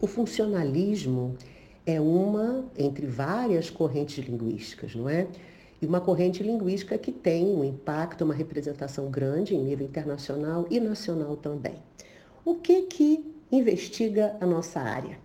O funcionalismo é uma entre várias correntes linguísticas, não é? E uma corrente linguística que tem um impacto, uma representação grande em nível internacional e nacional também. O que que investiga a nossa área?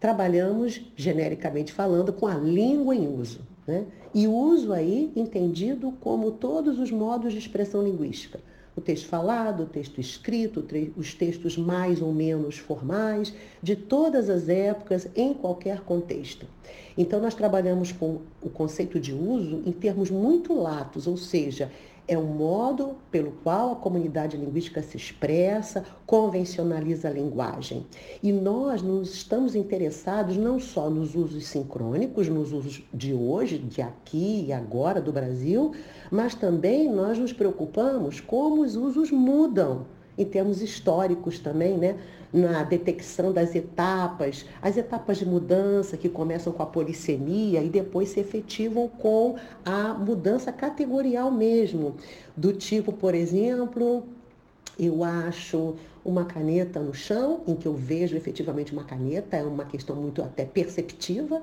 Trabalhamos, genericamente falando, com a língua em uso. Né? E uso aí entendido como todos os modos de expressão linguística o texto falado, o texto escrito, os textos mais ou menos formais, de todas as épocas, em qualquer contexto. Então, nós trabalhamos com o conceito de uso em termos muito latos, ou seja, é o modo pelo qual a comunidade linguística se expressa, convencionaliza a linguagem. E nós nos estamos interessados não só nos usos sincrônicos, nos usos de hoje, de aqui e agora do Brasil, mas também nós nos preocupamos como os usos mudam em termos históricos também, né? na detecção das etapas, as etapas de mudança que começam com a polissemia e depois se efetivam com a mudança categorial mesmo, do tipo, por exemplo, eu acho uma caneta no chão, em que eu vejo efetivamente uma caneta, é uma questão muito até perceptiva,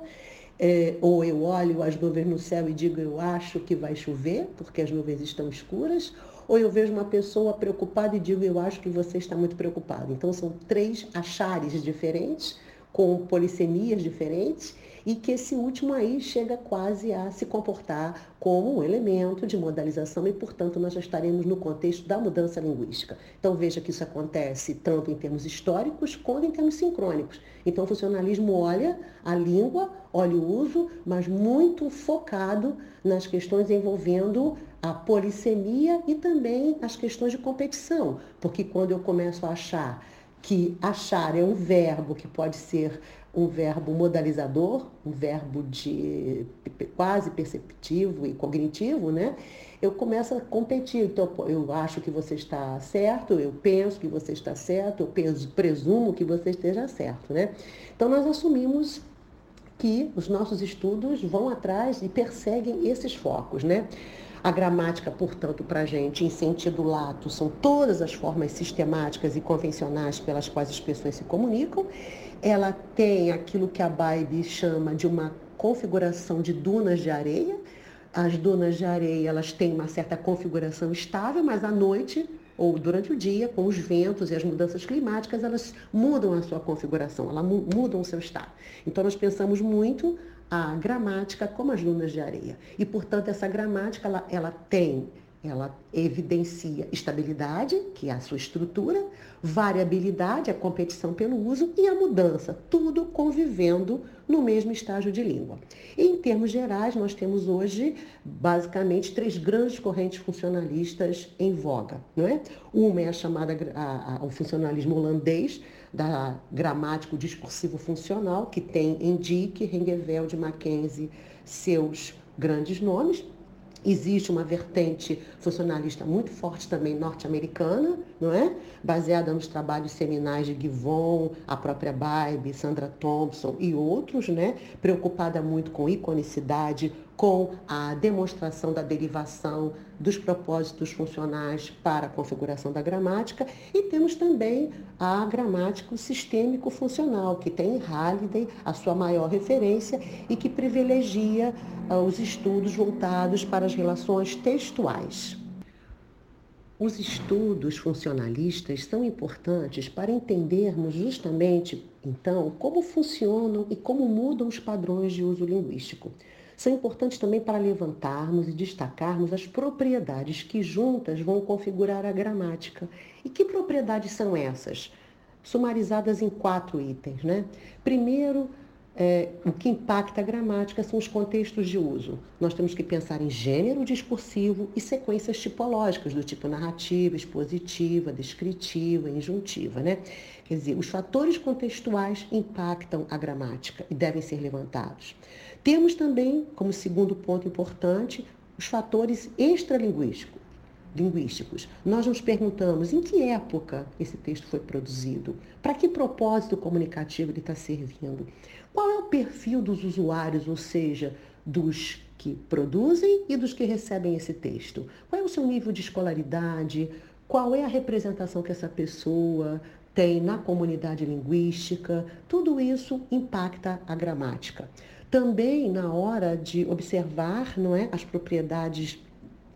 é, ou eu olho as nuvens no céu e digo eu acho que vai chover, porque as nuvens estão escuras, ou eu vejo uma pessoa preocupada e digo eu acho que você está muito preocupado. Então são três achares diferentes, com polissemias diferentes, e que esse último aí chega quase a se comportar como um elemento de modalização e, portanto, nós já estaremos no contexto da mudança linguística. Então, veja que isso acontece tanto em termos históricos quanto em termos sincrônicos. Então, o funcionalismo olha a língua, olha o uso, mas muito focado nas questões envolvendo a polissemia e também as questões de competição, porque quando eu começo a achar que achar é um verbo que pode ser um verbo modalizador, um verbo de quase perceptivo e cognitivo, né? Eu começo a competir. Então, eu acho que você está certo, eu penso que você está certo, eu presumo que você esteja certo, né? Então, nós assumimos que os nossos estudos vão atrás e perseguem esses focos, né? A gramática, portanto, para a gente, em sentido lato, são todas as formas sistemáticas e convencionais pelas quais as pessoas se comunicam. Ela tem aquilo que a Baibe chama de uma configuração de dunas de areia. As dunas de areia, elas têm uma certa configuração estável, mas à noite ou durante o dia, com os ventos e as mudanças climáticas, elas mudam a sua configuração, elas mudam o seu estado. Então, nós pensamos muito a gramática como as dunas de areia. E, portanto, essa gramática ela, ela tem, ela evidencia estabilidade, que é a sua estrutura, variabilidade, a competição pelo uso e a mudança, tudo convivendo no mesmo estágio de língua. Em termos gerais, nós temos hoje basicamente três grandes correntes funcionalistas em voga, não é? Uma é a chamada a, a, o funcionalismo holandês, da gramático discursivo funcional, que tem em Dick, Hengeveld, Mackenzie seus grandes nomes. Existe uma vertente funcionalista muito forte também norte-americana, não é? Baseada nos trabalhos seminais de Givon, a própria Bybee, Sandra Thompson e outros, né? Preocupada muito com iconicidade, com a demonstração da derivação dos propósitos funcionais para a configuração da gramática e temos também a gramática sistêmico funcional, que tem em Halliday a sua maior referência e que privilegia uh, os estudos voltados para as relações textuais. Os estudos funcionalistas são importantes para entendermos justamente, então, como funcionam e como mudam os padrões de uso linguístico são importantes também para levantarmos e destacarmos as propriedades que juntas vão configurar a gramática. E que propriedades são essas? Sumarizadas em quatro itens. Né? Primeiro, é, o que impacta a gramática são os contextos de uso. Nós temos que pensar em gênero discursivo e sequências tipológicas, do tipo narrativa, expositiva, descritiva, injuntiva. Né? Quer dizer, os fatores contextuais impactam a gramática e devem ser levantados. Temos também, como segundo ponto importante, os fatores extralinguísticos. Linguísticos. Nós nos perguntamos em que época esse texto foi produzido, para que propósito comunicativo ele está servindo, qual é o perfil dos usuários, ou seja, dos que produzem e dos que recebem esse texto, qual é o seu nível de escolaridade, qual é a representação que essa pessoa tem na comunidade linguística, tudo isso impacta a gramática. Também na hora de observar não é, as propriedades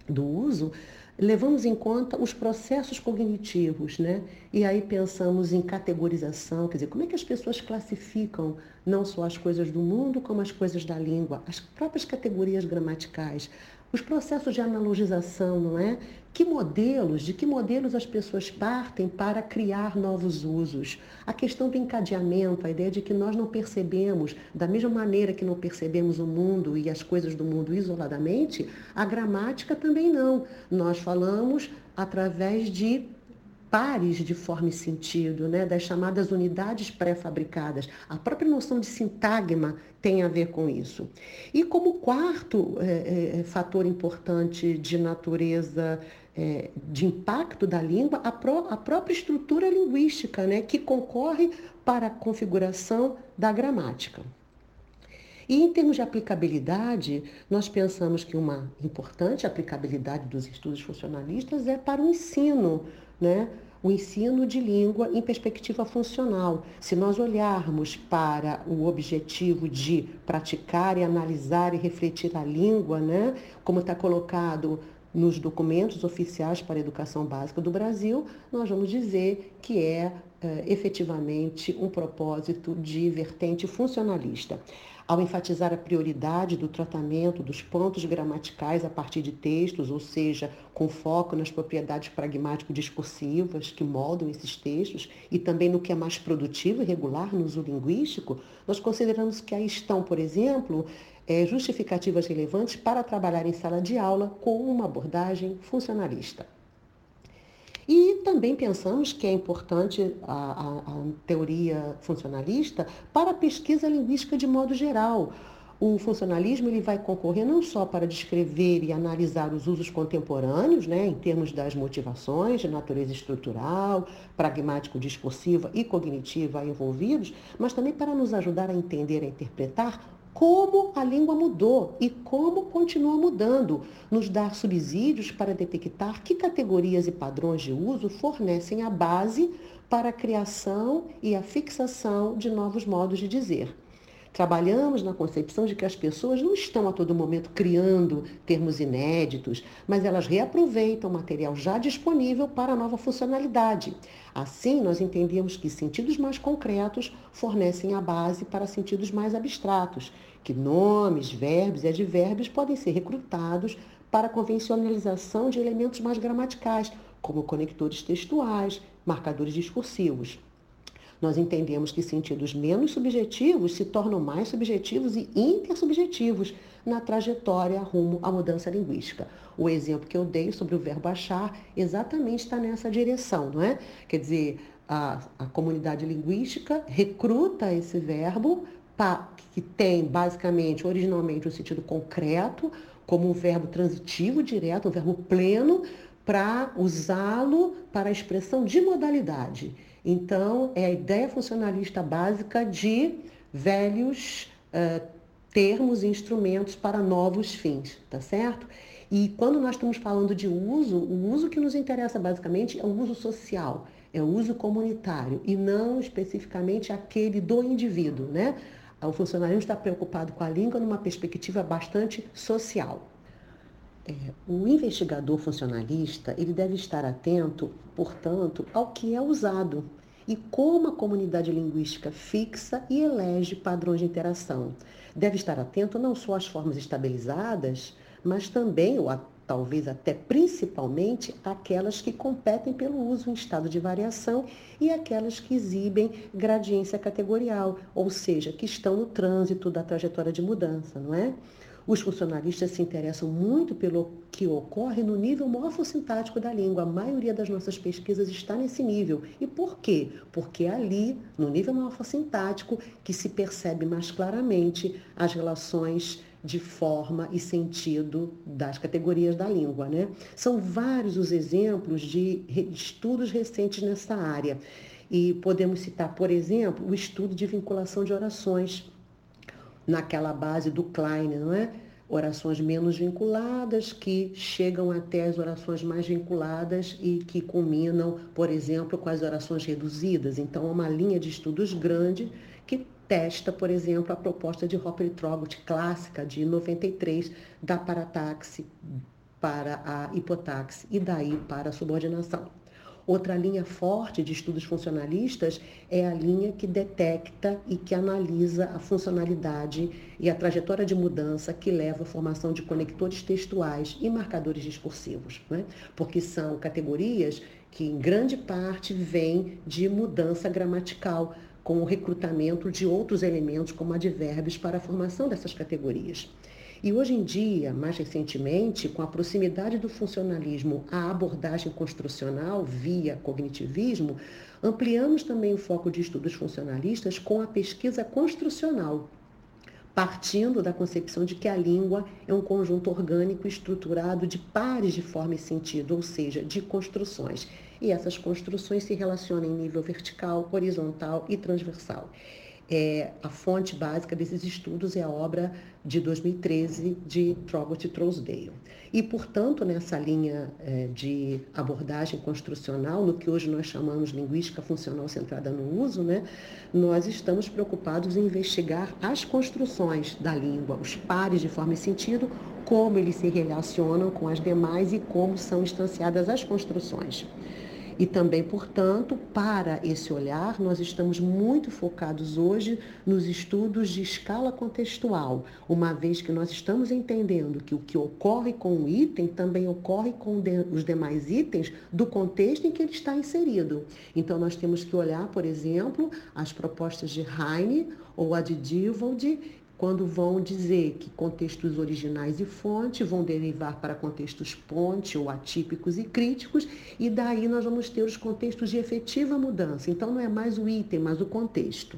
do uso, levamos em conta os processos cognitivos, né? E aí pensamos em categorização, quer dizer, como é que as pessoas classificam não só as coisas do mundo, como as coisas da língua, as próprias categorias gramaticais, os processos de analogização, não é? Que modelos, de que modelos as pessoas partem para criar novos usos? A questão do encadeamento, a ideia de que nós não percebemos, da mesma maneira que não percebemos o mundo e as coisas do mundo isoladamente, a gramática também não. Nós falamos através de pares de forma e sentido, né, das chamadas unidades pré-fabricadas. A própria noção de sintagma tem a ver com isso. E como quarto é, é, fator importante de natureza é, de impacto da língua, a, pró a própria estrutura linguística, né, que concorre para a configuração da gramática. E em termos de aplicabilidade, nós pensamos que uma importante aplicabilidade dos estudos funcionalistas é para o ensino, né? o ensino de língua em perspectiva funcional. Se nós olharmos para o objetivo de praticar e analisar e refletir a língua, né, como está colocado nos documentos oficiais para a educação básica do Brasil, nós vamos dizer que é, é efetivamente um propósito de vertente funcionalista ao enfatizar a prioridade do tratamento dos pontos gramaticais a partir de textos, ou seja, com foco nas propriedades pragmático-discursivas que moldam esses textos e também no que é mais produtivo e regular no uso linguístico, nós consideramos que aí estão, por exemplo, é, justificativas relevantes para trabalhar em sala de aula com uma abordagem funcionalista. Também pensamos que é importante a, a, a teoria funcionalista para a pesquisa linguística de modo geral. O funcionalismo ele vai concorrer não só para descrever e analisar os usos contemporâneos, né, em termos das motivações de natureza estrutural, pragmático-discursiva e cognitiva envolvidos, mas também para nos ajudar a entender e interpretar como a língua mudou e como continua mudando, nos dar subsídios para detectar que categorias e padrões de uso fornecem a base para a criação e a fixação de novos modos de dizer. Trabalhamos na concepção de que as pessoas não estão a todo momento criando termos inéditos, mas elas reaproveitam material já disponível para nova funcionalidade. Assim, nós entendemos que sentidos mais concretos fornecem a base para sentidos mais abstratos, que nomes, verbos e advérbios podem ser recrutados para a convencionalização de elementos mais gramaticais, como conectores textuais, marcadores discursivos nós entendemos que sentidos menos subjetivos se tornam mais subjetivos e intersubjetivos na trajetória rumo à mudança linguística. O exemplo que eu dei sobre o verbo achar exatamente está nessa direção, não é? Quer dizer, a, a comunidade linguística recruta esse verbo que tem basicamente, originalmente, um sentido concreto, como um verbo transitivo direto, um verbo pleno, para usá-lo para a expressão de modalidade. Então, é a ideia funcionalista básica de velhos uh, termos e instrumentos para novos fins, tá certo? E quando nós estamos falando de uso, o uso que nos interessa basicamente é o uso social, é o uso comunitário e não especificamente aquele do indivíduo, né? O funcionalismo está preocupado com a língua numa perspectiva bastante social. É, o investigador funcionalista ele deve estar atento, portanto, ao que é usado e como a comunidade linguística fixa e elege padrões de interação. Deve estar atento não só às formas estabilizadas, mas também, ou a, talvez até principalmente, aquelas que competem pelo uso em estado de variação e aquelas que exibem gradiência categorial, ou seja, que estão no trânsito da trajetória de mudança, não é? Os funcionalistas se interessam muito pelo que ocorre no nível morfossintático da língua. A maioria das nossas pesquisas está nesse nível. E por quê? Porque é ali, no nível morfossintático, que se percebe mais claramente as relações de forma e sentido das categorias da língua. Né? São vários os exemplos de estudos recentes nessa área. E podemos citar, por exemplo, o estudo de vinculação de orações naquela base do Klein, não é? orações menos vinculadas, que chegam até as orações mais vinculadas e que culminam, por exemplo, com as orações reduzidas. Então, é uma linha de estudos grande que testa, por exemplo, a proposta de Hopper Trogut clássica de 93 da parataxe para a hipotaxe e daí para a subordinação. Outra linha forte de estudos funcionalistas é a linha que detecta e que analisa a funcionalidade e a trajetória de mudança que leva à formação de conectores textuais e marcadores discursivos, né? porque são categorias que, em grande parte, vêm de mudança gramatical, com o recrutamento de outros elementos, como advérbios, para a formação dessas categorias. E hoje em dia, mais recentemente, com a proximidade do funcionalismo à abordagem construcional via cognitivismo, ampliamos também o foco de estudos funcionalistas com a pesquisa construcional, partindo da concepção de que a língua é um conjunto orgânico estruturado de pares de forma e sentido, ou seja, de construções. E essas construções se relacionam em nível vertical, horizontal e transversal. É, a fonte básica desses estudos é a obra de 2013 de Trogott e Trousdale. E, portanto, nessa linha é, de abordagem construcional, no que hoje nós chamamos linguística funcional centrada no uso, né, nós estamos preocupados em investigar as construções da língua, os pares de forma e sentido, como eles se relacionam com as demais e como são instanciadas as construções. E também, portanto, para esse olhar, nós estamos muito focados hoje nos estudos de escala contextual, uma vez que nós estamos entendendo que o que ocorre com o item também ocorre com os demais itens do contexto em que ele está inserido. Então, nós temos que olhar, por exemplo, as propostas de Heine ou a de Divold quando vão dizer que contextos originais e fonte vão derivar para contextos ponte ou atípicos e críticos, e daí nós vamos ter os contextos de efetiva mudança. Então não é mais o item, mas o contexto.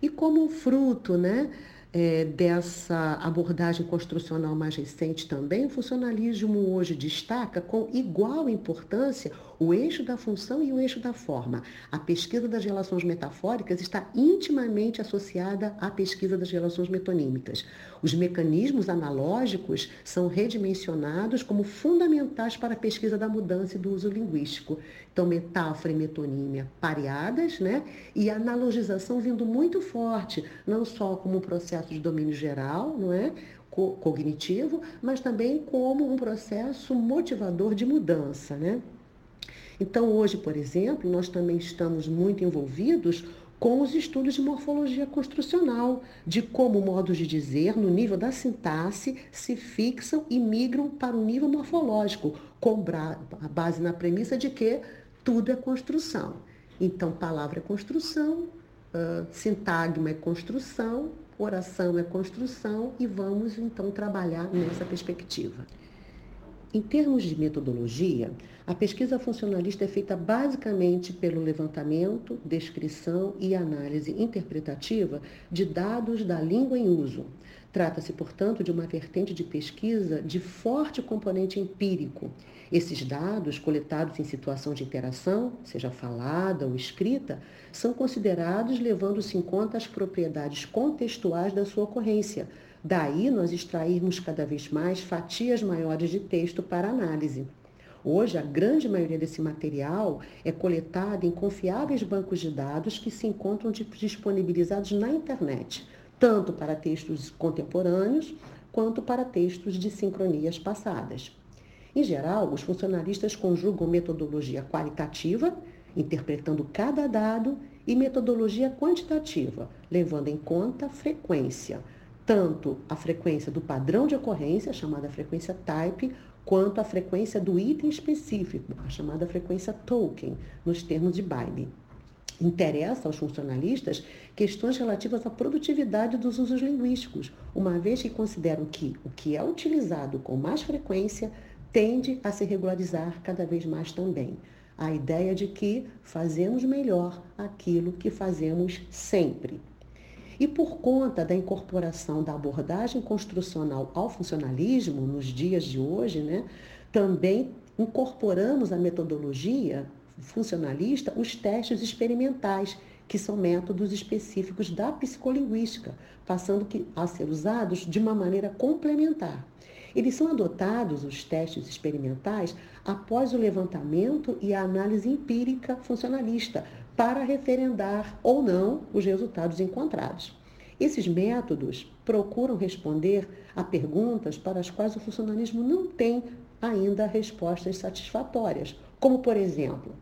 E como fruto, né? é, dessa abordagem construcional mais recente também, o funcionalismo hoje destaca com igual importância o eixo da função e o eixo da forma. A pesquisa das relações metafóricas está intimamente associada à pesquisa das relações metonímicas. Os mecanismos analógicos são redimensionados como fundamentais para a pesquisa da mudança e do uso linguístico. Então, metáfora e metonímia pareadas, né? E analogização vindo muito forte, não só como um processo de domínio geral, não é? cognitivo, mas também como um processo motivador de mudança, né? Então, hoje, por exemplo, nós também estamos muito envolvidos com os estudos de morfologia construcional, de como modos de dizer, no nível da sintaxe, se fixam e migram para o nível morfológico, com a base na premissa de que tudo é construção. Então, palavra é construção, uh, sintagma é construção, oração é construção e vamos então trabalhar nessa perspectiva. Em termos de metodologia, a pesquisa funcionalista é feita basicamente pelo levantamento, descrição e análise interpretativa de dados da língua em uso. Trata-se, portanto, de uma vertente de pesquisa de forte componente empírico. Esses dados, coletados em situação de interação, seja falada ou escrita, são considerados levando-se em conta as propriedades contextuais da sua ocorrência, Daí nós extrairmos cada vez mais fatias maiores de texto para análise. Hoje, a grande maioria desse material é coletado em confiáveis bancos de dados que se encontram disponibilizados na internet, tanto para textos contemporâneos quanto para textos de sincronias passadas. Em geral, os funcionalistas conjugam metodologia qualitativa, interpretando cada dado, e metodologia quantitativa, levando em conta frequência, tanto a frequência do padrão de ocorrência, chamada frequência type, quanto a frequência do item específico, a chamada frequência token, nos termos de Bailey. Interessa aos funcionalistas questões relativas à produtividade dos usos linguísticos, uma vez que consideram que o que é utilizado com mais frequência tende a se regularizar cada vez mais também. A ideia de que fazemos melhor aquilo que fazemos sempre. E por conta da incorporação da abordagem construcional ao funcionalismo nos dias de hoje, né, também incorporamos a metodologia funcionalista os testes experimentais, que são métodos específicos da psicolinguística, passando a ser usados de uma maneira complementar. Eles são adotados, os testes experimentais, após o levantamento e a análise empírica funcionalista, para referendar ou não os resultados encontrados. Esses métodos procuram responder a perguntas para as quais o funcionalismo não tem ainda respostas satisfatórias, como, por exemplo,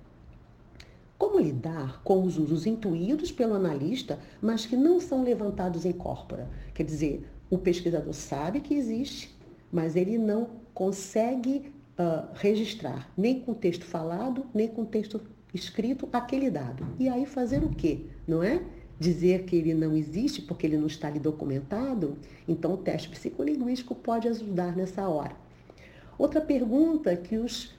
como lidar com os usos intuídos pelo analista, mas que não são levantados em corpora? Quer dizer, o pesquisador sabe que existe, mas ele não consegue uh, registrar nem com texto falado, nem com texto escrito aquele dado. E aí fazer o quê? Não é? Dizer que ele não existe porque ele não está ali documentado? Então o teste psicolinguístico pode ajudar nessa hora. Outra pergunta que os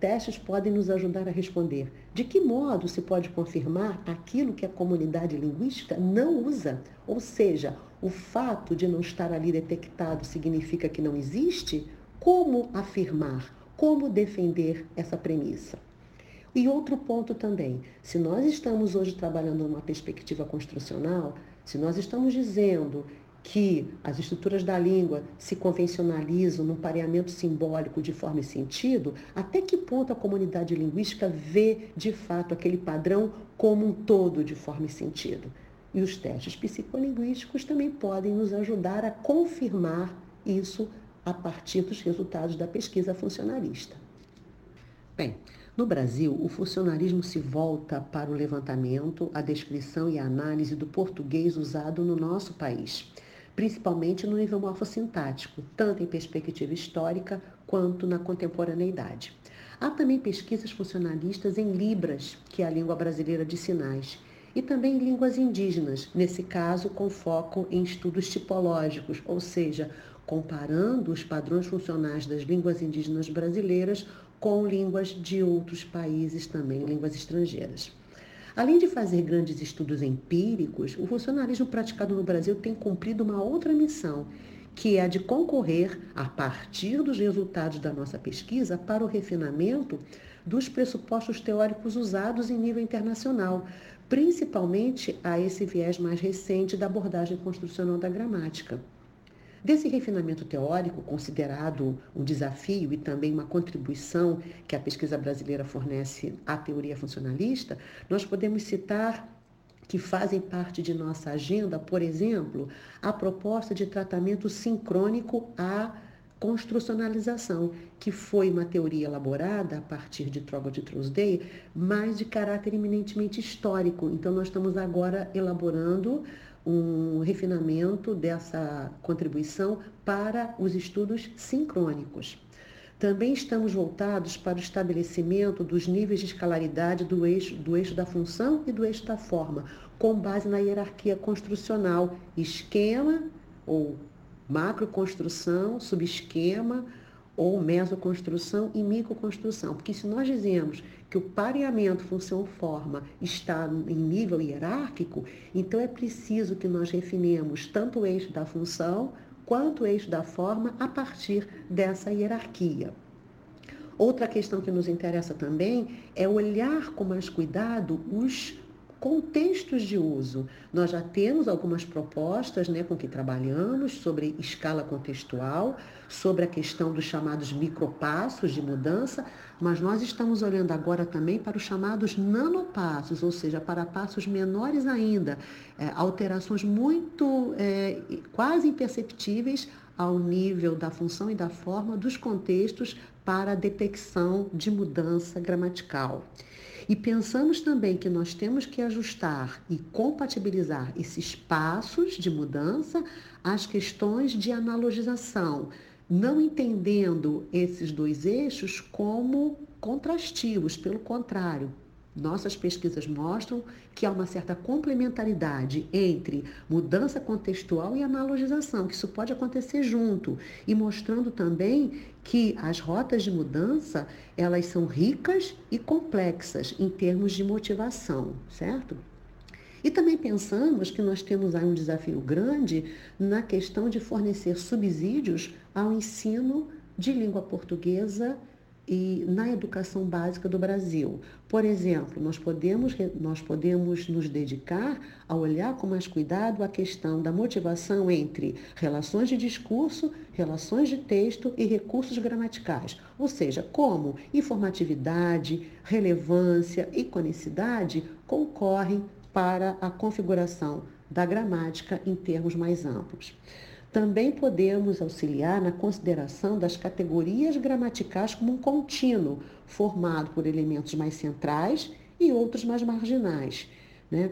testes podem nos ajudar a responder: de que modo se pode confirmar aquilo que a comunidade linguística não usa? Ou seja, o fato de não estar ali detectado significa que não existe? Como afirmar? Como defender essa premissa? E outro ponto também, se nós estamos hoje trabalhando numa perspectiva construcional, se nós estamos dizendo que as estruturas da língua se convencionalizam num pareamento simbólico de forma e sentido, até que ponto a comunidade linguística vê de fato aquele padrão como um todo de forma e sentido? E os testes psicolinguísticos também podem nos ajudar a confirmar isso a partir dos resultados da pesquisa funcionalista. Bem, no Brasil, o funcionalismo se volta para o levantamento, a descrição e a análise do português usado no nosso país, principalmente no nível morfossintático, tanto em perspectiva histórica quanto na contemporaneidade. Há também pesquisas funcionalistas em Libras, que é a língua brasileira de sinais, e também línguas indígenas, nesse caso com foco em estudos tipológicos, ou seja, comparando os padrões funcionais das línguas indígenas brasileiras com línguas de outros países também, línguas estrangeiras. Além de fazer grandes estudos empíricos, o funcionalismo praticado no Brasil tem cumprido uma outra missão, que é a de concorrer, a partir dos resultados da nossa pesquisa, para o refinamento dos pressupostos teóricos usados em nível internacional, principalmente a esse viés mais recente da abordagem construcional da gramática. Desse refinamento teórico, considerado um desafio e também uma contribuição que a pesquisa brasileira fornece à teoria funcionalista, nós podemos citar que fazem parte de nossa agenda, por exemplo, a proposta de tratamento sincrônico à construcionalização, que foi uma teoria elaborada a partir de Troglodyte de Truesdale, mas de caráter eminentemente histórico. Então, nós estamos agora elaborando um refinamento dessa contribuição para os estudos sincrônicos. Também estamos voltados para o estabelecimento dos níveis de escalaridade do eixo, do eixo da função e do eixo da forma, com base na hierarquia construcional, esquema ou macroconstrução, subesquema ou mesoconstrução e microconstrução. Porque se nós dizemos que o pareamento função-forma está em nível hierárquico, então é preciso que nós refinemos tanto o eixo da função quanto o eixo da forma a partir dessa hierarquia. Outra questão que nos interessa também é olhar com mais cuidado os contextos de uso. Nós já temos algumas propostas né, com que trabalhamos sobre escala contextual, sobre a questão dos chamados micropassos de mudança, mas nós estamos olhando agora também para os chamados nanopassos, ou seja, para passos menores ainda, é, alterações muito é, quase imperceptíveis ao nível da função e da forma dos contextos para a detecção de mudança gramatical. E pensamos também que nós temos que ajustar e compatibilizar esses passos de mudança às questões de analogização, não entendendo esses dois eixos como contrastivos, pelo contrário, nossas pesquisas mostram que há uma certa complementaridade entre mudança contextual e analogização, que isso pode acontecer junto, e mostrando também que as rotas de mudança, elas são ricas e complexas em termos de motivação, certo? E também pensamos que nós temos aí um desafio grande na questão de fornecer subsídios ao ensino de língua portuguesa e na educação básica do Brasil. Por exemplo, nós podemos, nós podemos nos dedicar a olhar com mais cuidado a questão da motivação entre relações de discurso, relações de texto e recursos gramaticais, ou seja, como informatividade, relevância e conicidade concorrem para a configuração da gramática em termos mais amplos. Também podemos auxiliar na consideração das categorias gramaticais como um contínuo, formado por elementos mais centrais e outros mais marginais. Né?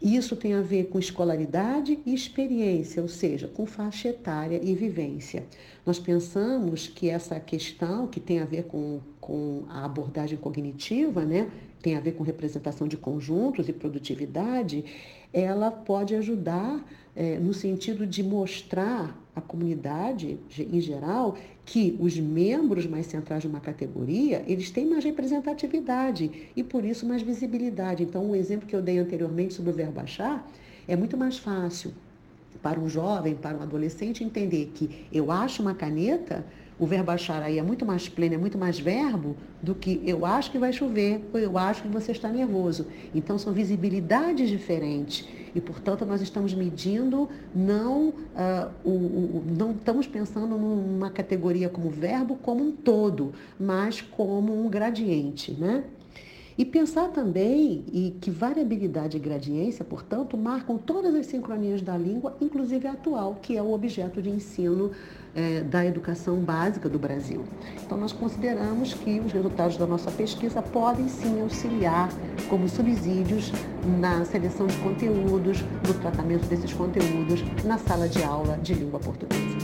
Isso tem a ver com escolaridade e experiência, ou seja, com faixa etária e vivência. Nós pensamos que essa questão, que tem a ver com, com a abordagem cognitiva, né, tem a ver com representação de conjuntos e produtividade, ela pode ajudar é, no sentido de mostrar à comunidade em geral que os membros mais centrais de uma categoria, eles têm mais representatividade e por isso mais visibilidade. Então, o exemplo que eu dei anteriormente sobre o verbo achar é muito mais fácil para um jovem, para um adolescente entender que eu acho uma caneta, o verbo achar aí é muito mais pleno, é muito mais verbo do que eu acho que vai chover ou eu acho que você está nervoso. Então são visibilidades diferentes e, portanto, nós estamos medindo, não, uh, o, o, não estamos pensando numa categoria como verbo como um todo, mas como um gradiente, né? E pensar também e que variabilidade e gradiência, portanto, marcam todas as sincronias da língua, inclusive a atual, que é o objeto de ensino é, da educação básica do Brasil. Então, nós consideramos que os resultados da nossa pesquisa podem sim auxiliar como subsídios na seleção de conteúdos, no tratamento desses conteúdos na sala de aula de língua portuguesa.